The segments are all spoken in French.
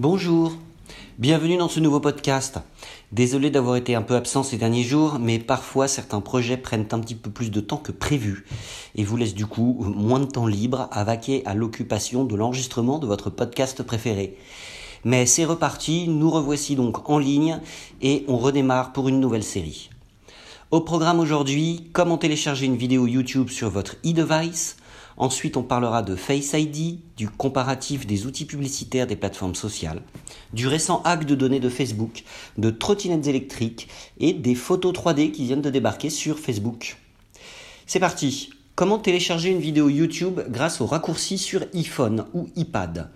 Bonjour, bienvenue dans ce nouveau podcast. Désolé d'avoir été un peu absent ces derniers jours, mais parfois certains projets prennent un petit peu plus de temps que prévu et vous laissent du coup moins de temps libre à vaquer à l'occupation de l'enregistrement de votre podcast préféré. Mais c'est reparti, nous revoici donc en ligne et on redémarre pour une nouvelle série. Au programme aujourd'hui, comment télécharger une vidéo YouTube sur votre e-device, Ensuite, on parlera de Face ID, du comparatif des outils publicitaires des plateformes sociales, du récent hack de données de Facebook, de trottinettes électriques et des photos 3D qui viennent de débarquer sur Facebook. C'est parti. Comment télécharger une vidéo YouTube grâce au raccourci sur iPhone ou iPad?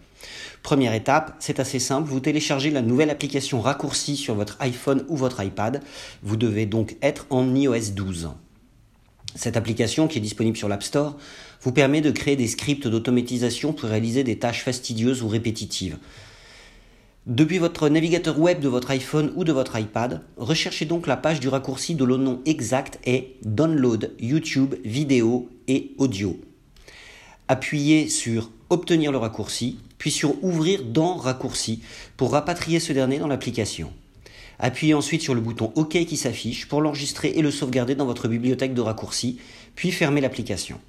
Première étape, c'est assez simple, vous téléchargez la nouvelle application raccourci sur votre iPhone ou votre iPad. Vous devez donc être en iOS 12. Cette application, qui est disponible sur l'App Store, vous permet de créer des scripts d'automatisation pour réaliser des tâches fastidieuses ou répétitives. Depuis votre navigateur web de votre iPhone ou de votre iPad, recherchez donc la page du raccourci dont le nom exact est Download YouTube vidéo et audio. Appuyez sur Obtenir le raccourci, puis sur Ouvrir dans raccourci pour rapatrier ce dernier dans l'application. Appuyez ensuite sur le bouton OK qui s'affiche pour l'enregistrer et le sauvegarder dans votre bibliothèque de raccourcis, puis fermez l'application.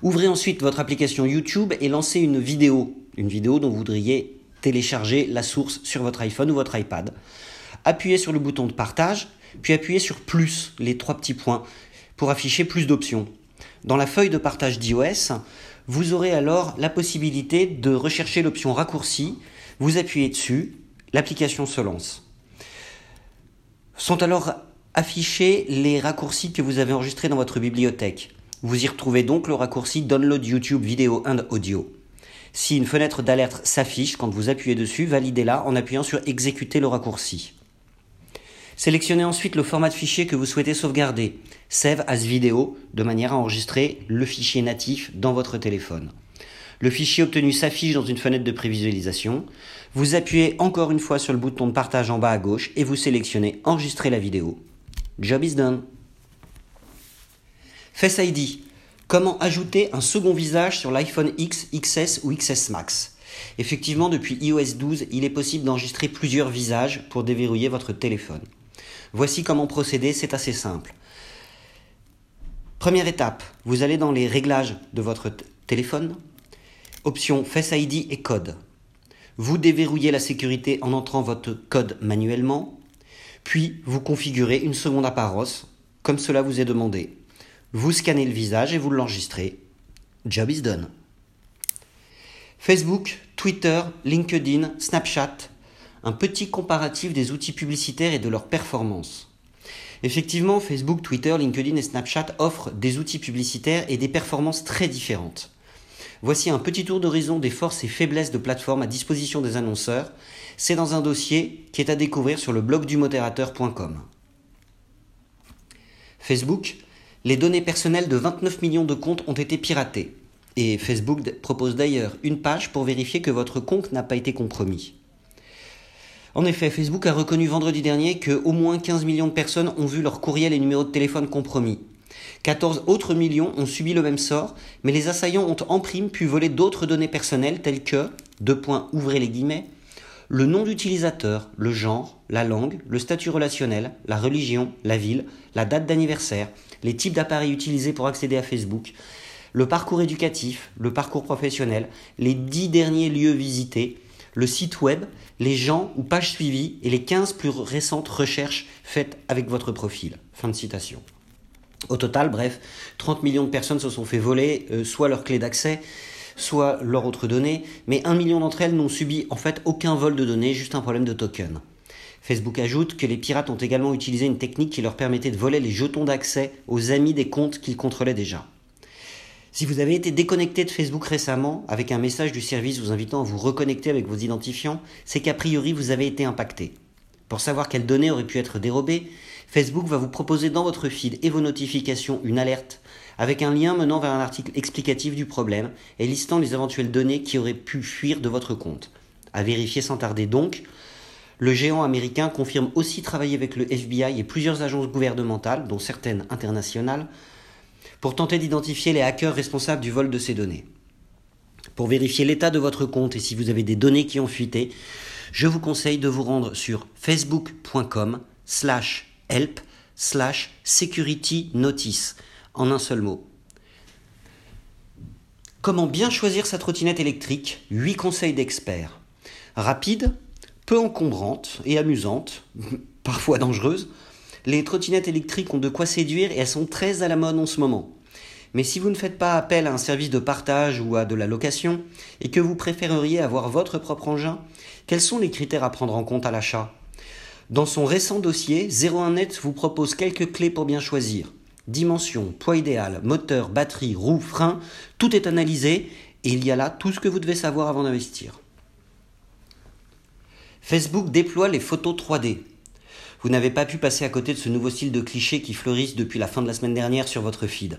Ouvrez ensuite votre application YouTube et lancez une vidéo, une vidéo dont vous voudriez télécharger la source sur votre iPhone ou votre iPad. Appuyez sur le bouton de partage, puis appuyez sur plus, les trois petits points, pour afficher plus d'options. Dans la feuille de partage d'iOS, vous aurez alors la possibilité de rechercher l'option raccourci, vous appuyez dessus, l'application se lance. Sont alors affichés les raccourcis que vous avez enregistrés dans votre bibliothèque. Vous y retrouvez donc le raccourci Download YouTube Video and Audio. Si une fenêtre d'alerte s'affiche quand vous appuyez dessus, validez-la en appuyant sur Exécuter le raccourci. Sélectionnez ensuite le format de fichier que vous souhaitez sauvegarder, Save as Video, de manière à enregistrer le fichier natif dans votre téléphone. Le fichier obtenu s'affiche dans une fenêtre de prévisualisation. Vous appuyez encore une fois sur le bouton de partage en bas à gauche et vous sélectionnez Enregistrer la vidéo. Job is done. Face ID. Comment ajouter un second visage sur l'iPhone X, XS ou XS Max? Effectivement, depuis iOS 12, il est possible d'enregistrer plusieurs visages pour déverrouiller votre téléphone. Voici comment procéder, c'est assez simple. Première étape, vous allez dans les réglages de votre téléphone, option Face ID et code. Vous déverrouillez la sécurité en entrant votre code manuellement, puis vous configurez une seconde apparence, comme cela vous est demandé. Vous scannez le visage et vous l'enregistrez. Job is done. Facebook, Twitter, LinkedIn, Snapchat, un petit comparatif des outils publicitaires et de leurs performances. Effectivement, Facebook, Twitter, LinkedIn et Snapchat offrent des outils publicitaires et des performances très différentes. Voici un petit tour d'horizon des forces et faiblesses de plateformes à disposition des annonceurs. C'est dans un dossier qui est à découvrir sur le blog du modérateur.com. Facebook, les données personnelles de 29 millions de comptes ont été piratées. Et Facebook propose d'ailleurs une page pour vérifier que votre compte n'a pas été compromis. En effet, Facebook a reconnu vendredi dernier que au moins 15 millions de personnes ont vu leur courriel et numéro de téléphone compromis. 14 autres millions ont subi le même sort, mais les assaillants ont en prime pu voler d'autres données personnelles telles que, deux points, ouvrez les guillemets, le nom d'utilisateur, le genre, la langue, le statut relationnel, la religion, la ville, la date d'anniversaire, les types d'appareils utilisés pour accéder à Facebook, le parcours éducatif, le parcours professionnel, les dix derniers lieux visités, le site web, les gens ou pages suivies et les 15 plus récentes recherches faites avec votre profil. Fin de citation. Au total, bref, 30 millions de personnes se sont fait voler euh, soit leur clé d'accès, soit leurs autres données, mais un million d'entre elles n'ont subi en fait aucun vol de données, juste un problème de token. Facebook ajoute que les pirates ont également utilisé une technique qui leur permettait de voler les jetons d'accès aux amis des comptes qu'ils contrôlaient déjà. Si vous avez été déconnecté de Facebook récemment avec un message du service vous invitant à vous reconnecter avec vos identifiants, c'est qu'a priori vous avez été impacté. Pour savoir quelles données auraient pu être dérobées, Facebook va vous proposer dans votre feed et vos notifications une alerte avec un lien menant vers un article explicatif du problème et listant les éventuelles données qui auraient pu fuir de votre compte. À vérifier sans tarder donc, le géant américain confirme aussi travailler avec le FBI et plusieurs agences gouvernementales, dont certaines internationales, pour tenter d'identifier les hackers responsables du vol de ces données. Pour vérifier l'état de votre compte et si vous avez des données qui ont fuité, je vous conseille de vous rendre sur facebook.com slash help slash security notice en un seul mot. Comment bien choisir sa trottinette électrique? 8 conseils d'experts. Rapide, peu encombrante et amusante, parfois dangereuse, les trottinettes électriques ont de quoi séduire et elles sont très à la mode en ce moment. Mais si vous ne faites pas appel à un service de partage ou à de la location, et que vous préféreriez avoir votre propre engin, quels sont les critères à prendre en compte à l'achat? Dans son récent dossier, 01net vous propose quelques clés pour bien choisir. Dimension, poids idéal, moteur, batterie, roue, frein, tout est analysé et il y a là tout ce que vous devez savoir avant d'investir. Facebook déploie les photos 3D. Vous n'avez pas pu passer à côté de ce nouveau style de cliché qui fleurissent depuis la fin de la semaine dernière sur votre feed.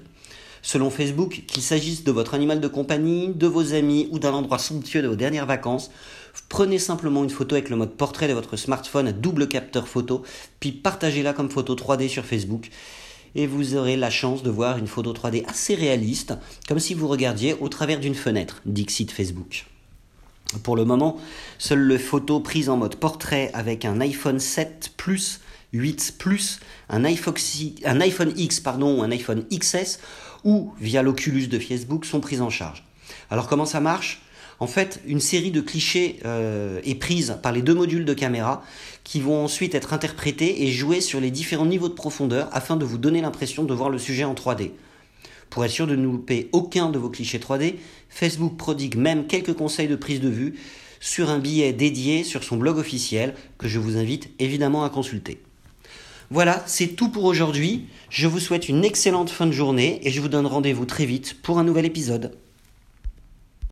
Selon Facebook, qu'il s'agisse de votre animal de compagnie, de vos amis ou d'un endroit somptueux de vos dernières vacances, prenez simplement une photo avec le mode portrait de votre smartphone à double capteur photo, puis partagez-la comme photo 3D sur Facebook et vous aurez la chance de voir une photo 3D assez réaliste, comme si vous regardiez au travers d'une fenêtre, Dixit Facebook. Pour le moment, seules les photos prises en mode portrait avec un iPhone 7 Plus, 8 Plus, un iPhone, X pardon, ou un iPhone XS ou via l'Oculus de Facebook sont prises en charge. Alors comment ça marche? En fait, une série de clichés euh, est prise par les deux modules de caméra qui vont ensuite être interprétés et joués sur les différents niveaux de profondeur afin de vous donner l'impression de voir le sujet en 3D. Pour être sûr de ne louper aucun de vos clichés 3D, Facebook prodigue même quelques conseils de prise de vue sur un billet dédié sur son blog officiel que je vous invite évidemment à consulter. Voilà, c'est tout pour aujourd'hui. Je vous souhaite une excellente fin de journée et je vous donne rendez-vous très vite pour un nouvel épisode.